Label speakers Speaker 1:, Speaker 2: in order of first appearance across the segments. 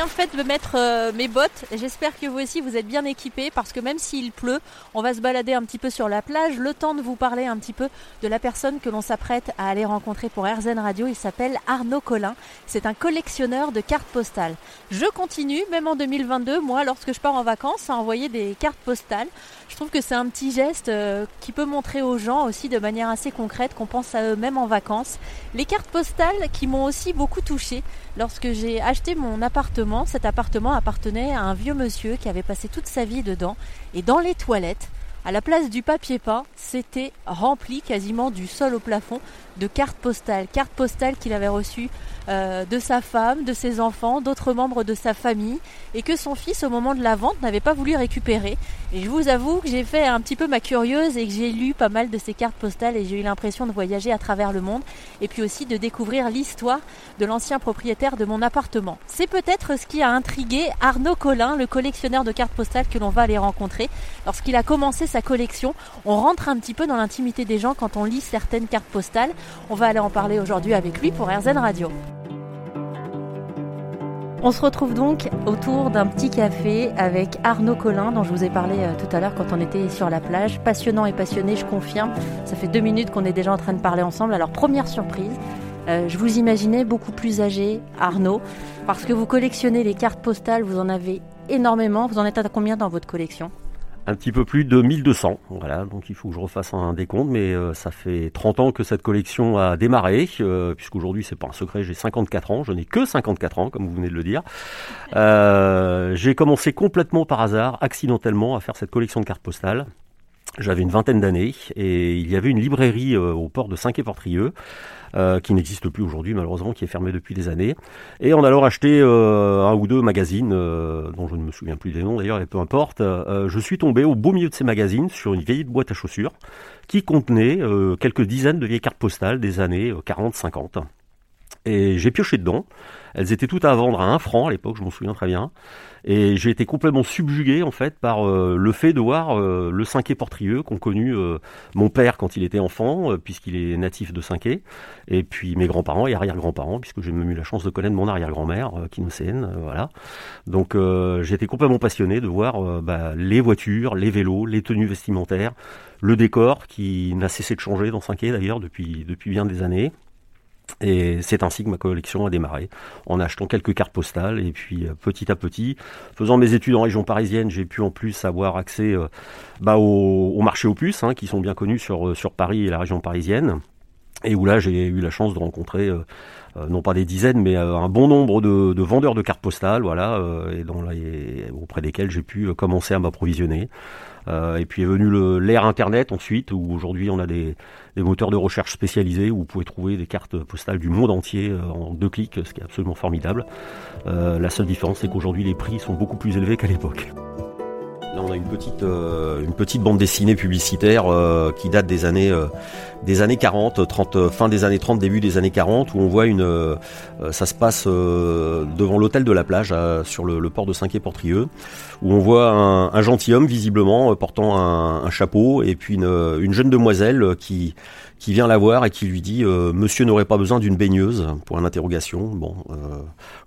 Speaker 1: Bien fait de mettre euh, mes bottes. J'espère que vous aussi vous êtes bien équipés parce que même s'il pleut, on va se balader un petit peu sur la plage. Le temps de vous parler un petit peu de la personne que l'on s'apprête à aller rencontrer pour RZN Radio. Il s'appelle Arnaud Collin. C'est un collectionneur de cartes postales. Je continue, même en 2022, moi, lorsque je pars en vacances, à envoyer des cartes postales. Je trouve que c'est un petit geste euh, qui peut montrer aux gens aussi de manière assez concrète qu'on pense à eux-mêmes en vacances. Les cartes postales qui m'ont aussi beaucoup touché lorsque j'ai acheté mon appartement. Cet appartement appartenait à un vieux monsieur qui avait passé toute sa vie dedans. Et dans les toilettes, à la place du papier peint, c'était rempli quasiment du sol au plafond de cartes postales. Cartes postales qu'il avait reçues euh, de sa femme, de ses enfants, d'autres membres de sa famille, et que son fils, au moment de la vente, n'avait pas voulu récupérer. Et je vous avoue que j'ai fait un petit peu ma curieuse et que j'ai lu pas mal de ces cartes postales et j'ai eu l'impression de voyager à travers le monde, et puis aussi de découvrir l'histoire de l'ancien propriétaire de mon appartement. C'est peut-être ce qui a intrigué Arnaud Collin, le collectionneur de cartes postales que l'on va aller rencontrer. Lorsqu'il a commencé sa collection, on rentre un petit peu dans l'intimité des gens quand on lit certaines cartes postales. On va aller en parler aujourd'hui avec lui pour RZN Radio. On se retrouve donc autour d'un petit café avec Arnaud Collin, dont je vous ai parlé euh, tout à l'heure quand on était sur la plage. Passionnant et passionné, je confirme. Ça fait deux minutes qu'on est déjà en train de parler ensemble. Alors, première surprise, euh, je vous imaginais beaucoup plus âgé, Arnaud, parce que vous collectionnez les cartes postales, vous en avez énormément. Vous en êtes à combien dans votre collection?
Speaker 2: Un petit peu plus de 1200. Voilà, donc il faut que je refasse un décompte, mais euh, ça fait 30 ans que cette collection a démarré, euh, puisqu'aujourd'hui c'est pas un secret, j'ai 54 ans, je n'ai que 54 ans, comme vous venez de le dire. Euh, j'ai commencé complètement par hasard, accidentellement, à faire cette collection de cartes postales. J'avais une vingtaine d'années et il y avait une librairie au port de Saint-Quay-Portrieux euh, qui n'existe plus aujourd'hui malheureusement, qui est fermé depuis des années. Et en allant acheter euh, un ou deux magazines, euh, dont je ne me souviens plus des noms d'ailleurs, et peu importe, je suis tombé au beau milieu de ces magazines sur une vieille boîte à chaussures qui contenait quelques dizaines de vieilles cartes postales des années 40-50. Et j'ai pioché dedans. Elles étaient toutes à vendre à un franc à l'époque, je m'en souviens très bien. Et j'ai été complètement subjugué en fait par euh, le fait de voir euh, le Cinqué Portrieux qu'ont connu euh, mon père quand il était enfant, puisqu'il est natif de Cinqué, et puis mes grands-parents et arrière-grands-parents, puisque j'ai même eu la chance de connaître mon arrière-grand-mère, qui voilà. Donc j'ai été complètement passionné de voir bah, les voitures, les vélos, les tenues vestimentaires, le décor qui n'a cessé de changer dans Cinqué d'ailleurs depuis, depuis bien des années. Et c'est ainsi que ma collection a démarré, en achetant quelques cartes postales. Et puis euh, petit à petit, faisant mes études en région parisienne, j'ai pu en plus avoir accès euh, bah, au, marché aux puces, hein, qui sont bien connus sur, euh, sur Paris et la région parisienne. Et où là, j'ai eu la chance de rencontrer, non pas des dizaines, mais un bon nombre de, vendeurs de cartes postales, voilà, et, dans auprès desquels j'ai pu commencer à m'approvisionner. Euh, et puis est venu l'ère Internet ensuite, où aujourd'hui on a des, moteurs de recherche spécialisés où vous pouvez trouver des cartes postales du monde entier euh, en deux clics, ce qui est absolument formidable. Euh, la seule différence, c'est qu'aujourd'hui les prix sont beaucoup plus élevés qu'à l'époque. Là, on a une petite, euh, une petite bande dessinée publicitaire euh, qui date des années, euh, des années 40, 30, fin des années 30, début des années 40, où on voit une, ça se passe devant l'hôtel de la plage sur le, port de Saint-Quay-Portrieux, où on voit un, un gentilhomme visiblement portant un, un, chapeau et puis une, une jeune demoiselle qui qui vient la voir et qui lui dit euh, Monsieur n'aurait pas besoin d'une baigneuse pour une interrogation. Bon, euh,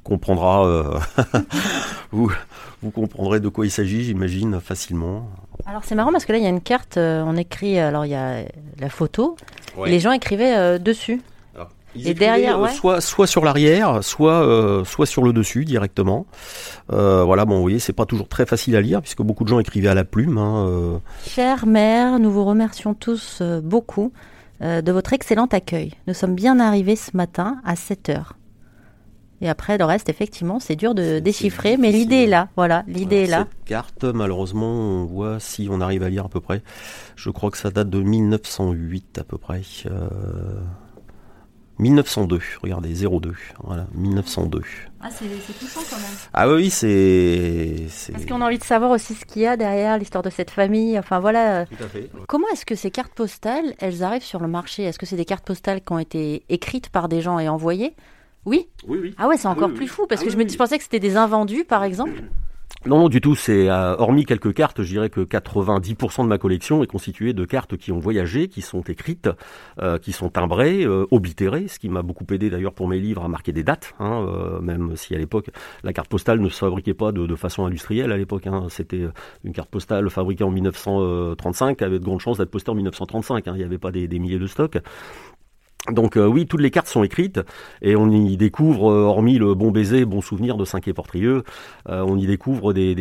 Speaker 2: comprendra. Euh, vous, vous comprendrez de quoi il s'agit, j'imagine facilement.
Speaker 1: Alors c'est marrant parce que là il y a une carte, on écrit. Alors il y a la photo. Et les gens écrivaient dessus.
Speaker 2: et derrière, ouais. soit soit sur l'arrière, soit soit sur le dessus directement. voilà, bon, vous voyez, c'est pas toujours très facile à lire puisque beaucoup de gens écrivaient à la plume. Hein,
Speaker 1: Chère mère, nous vous remercions tous beaucoup euh, de votre excellent accueil. Nous sommes bien arrivés ce matin à 7 heures. Et après, le reste, effectivement, c'est dur de déchiffrer, mais l'idée est là. Voilà, l'idée est là.
Speaker 2: Cette carte, malheureusement, on voit si on arrive à lire à peu près. Je crois que ça date de 1908 à peu près. Euh, 1902, regardez, 02, voilà, 1902.
Speaker 1: Ah, c'est touchant quand même.
Speaker 2: Ah oui, c'est...
Speaker 1: Parce qu'on a envie de savoir aussi ce qu'il y a derrière l'histoire de cette famille, enfin voilà. Tout à fait. Comment est-ce que ces cartes postales, elles arrivent sur le marché? Est-ce que c'est des cartes postales qui ont été écrites par des gens et envoyées? Oui
Speaker 2: Oui, oui.
Speaker 1: Ah ouais, c'est encore plus fou, parce ah que je, me, je pensais que c'était des invendus, par exemple.
Speaker 2: Non, du tout. C'est euh, hormis quelques cartes, je dirais que 90% de ma collection est constituée de cartes qui ont voyagé, qui sont écrites, euh, qui sont timbrées, euh, oblitérées, ce qui m'a beaucoup aidé d'ailleurs pour mes livres à marquer des dates. Hein, même si à l'époque la carte postale ne se fabriquait pas de, façon industrielle. À l'époque, hein, c'était une carte postale fabriquée en 1935 avec de grandes chances d'être postée en 1935. Hein, il n'y avait pas des, des milliers de stocks. Donc euh, oui, toutes les cartes sont écrites et on y découvre, euh, hormis le bon baiser, bon souvenir de Cinq et Portrieux, euh, on y découvre des,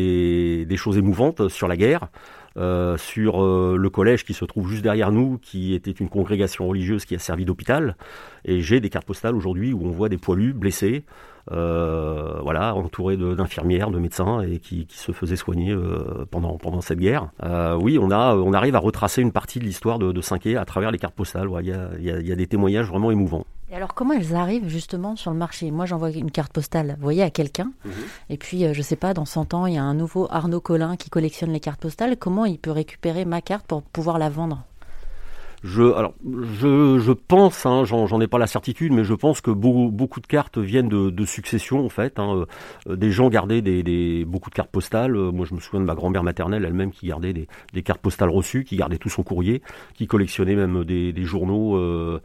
Speaker 2: des, choses émouvantes sur la guerre, sur le collège qui se trouve juste derrière nous, qui était une congrégation religieuse qui a servi d'hôpital. Et j'ai des cartes postales aujourd'hui où on voit des poilus blessés, voilà, entouré d'infirmières, de, médecins et qui, se faisaient soigner euh, pendant, pendant cette guerre. Euh, oui, on, a, on arrive à retracer une partie de l'histoire de, de Cinquet à travers les cartes postales. Il y, a, y, a, des témoignages vraiment émouvants.
Speaker 1: Et alors, comment elles arrivent justement sur le marché? Moi, j'envoie une carte postale, vous voyez, à quelqu'un. Mhm. Et puis, je sais pas, dans 100 ans, il y a un nouveau Arnaud Collin qui collectionne les cartes postales. Comment il peut récupérer ma carte pour pouvoir la vendre?
Speaker 2: Je, alors, je, je pense, hein, j'en ai pas la certitude, mais je pense que beaucoup, beaucoup de cartes viennent de, de succession en fait. Hein. Euh, des gens gardaient des, des, beaucoup de cartes postales. Euh, moi, je me souviens de ma grand-mère maternelle elle-même qui gardait des, des, cartes postales reçues, qui gardait tout son courrier, qui collectionnait même des, des journaux euh,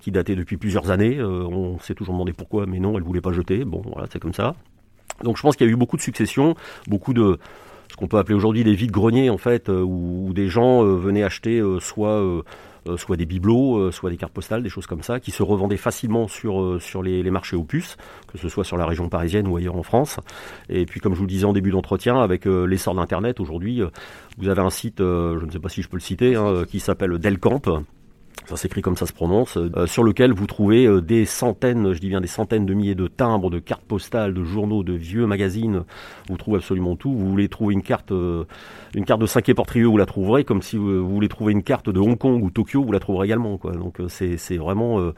Speaker 2: qui dataient depuis plusieurs années. on s'est toujours demandé pourquoi, mais non, elle voulait pas jeter. Bon, voilà, c'est comme ça. Donc, je pense qu'il y a eu beaucoup de successions, beaucoup de ce qu'on peut appeler aujourd'hui des vides greniers en fait, où, où des gens venaient acheter euh, soit des bibelots, euh, soit des cartes postales, des choses comme ça, qui se revendaient facilement sur, euh, sur les, marchés opus, que ce soit sur la région parisienne ou ailleurs en France. Et puis comme je vous le disais en début d'entretien, avec l'essor d'Internet aujourd'hui, vous avez un site, je ne sais pas si je peux le citer, hein, qui s'appelle Delcamp, ça s'écrit comme ça se prononce, euh, sur lequel vous trouvez euh, des centaines, je dis bien des centaines de milliers de timbres, de cartes postales, de journaux, de vieux magazines. Vous trouvez absolument tout. Vous voulez trouver une carte, euh, une carte de 5 portrieux, vous la trouverez. Comme si vous, voulez trouver une carte de Hong Kong ou Tokyo, vous la trouverez également. Quoi. Donc c'est vraiment euh,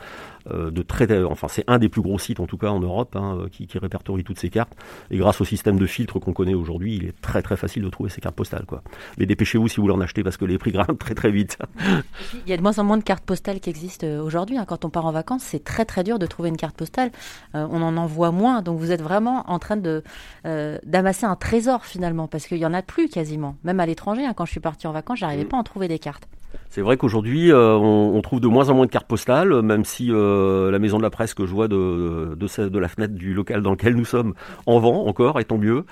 Speaker 2: de très, enfin c'est un des plus gros sites en tout cas en Europe hein, qui, qui, répertorie toutes ces cartes. Et grâce au système de filtre qu'on connaît aujourd'hui, il est très très facile de trouver ces cartes postales. Quoi. Mais dépêchez-vous si vous voulez en acheter parce que les prix grimpent très très vite.
Speaker 1: Il y a de moins en moins de cartes postales qui existent euh, aujourd'hui. Hein. Quand on part en vacances, c'est très très dur de trouver une carte postale. Euh, on en envoie moins, donc vous êtes vraiment en train de d'amasser un trésor finalement parce qu'il y en a plus quasiment. Même à l'étranger, hein, quand je suis partie en vacances, j'arrivais mm. pas à en trouver des cartes.
Speaker 2: C'est vrai qu'aujourd'hui, euh, on, trouve de moins en moins de cartes postales, même si euh, la maison de la presse que je vois de, la fenêtre du local dans lequel nous sommes en vend encore, et tant mieux.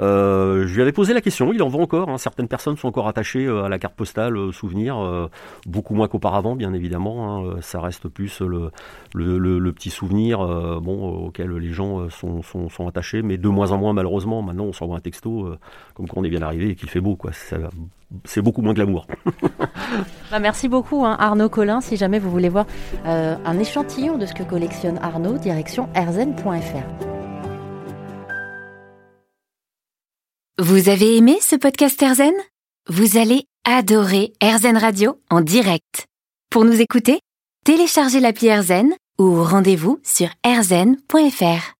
Speaker 2: Euh, je lui avais posé la question, il en vend encore. Hein. Certaines personnes sont encore attachées à la carte postale souvenir, beaucoup moins qu'auparavant, bien évidemment. Hein. Ça reste plus le, petit souvenir auquel les gens sont, attachés, mais de moins en moins malheureusement. Maintenant, on s'envoie un texto comme quand on est bien arrivé et qu'il fait beau. C'est beaucoup moins glamour.
Speaker 1: bah merci beaucoup hein, Arnaud Collin. Si jamais vous voulez voir euh, un échantillon de ce que collectionne Arnaud, direction erzen.fr.
Speaker 3: Vous avez aimé ce podcast Erzen Vous allez adorer Erzen Radio en direct. Pour nous écouter, téléchargez l'appli Erzen ou rendez-vous sur erzen.fr.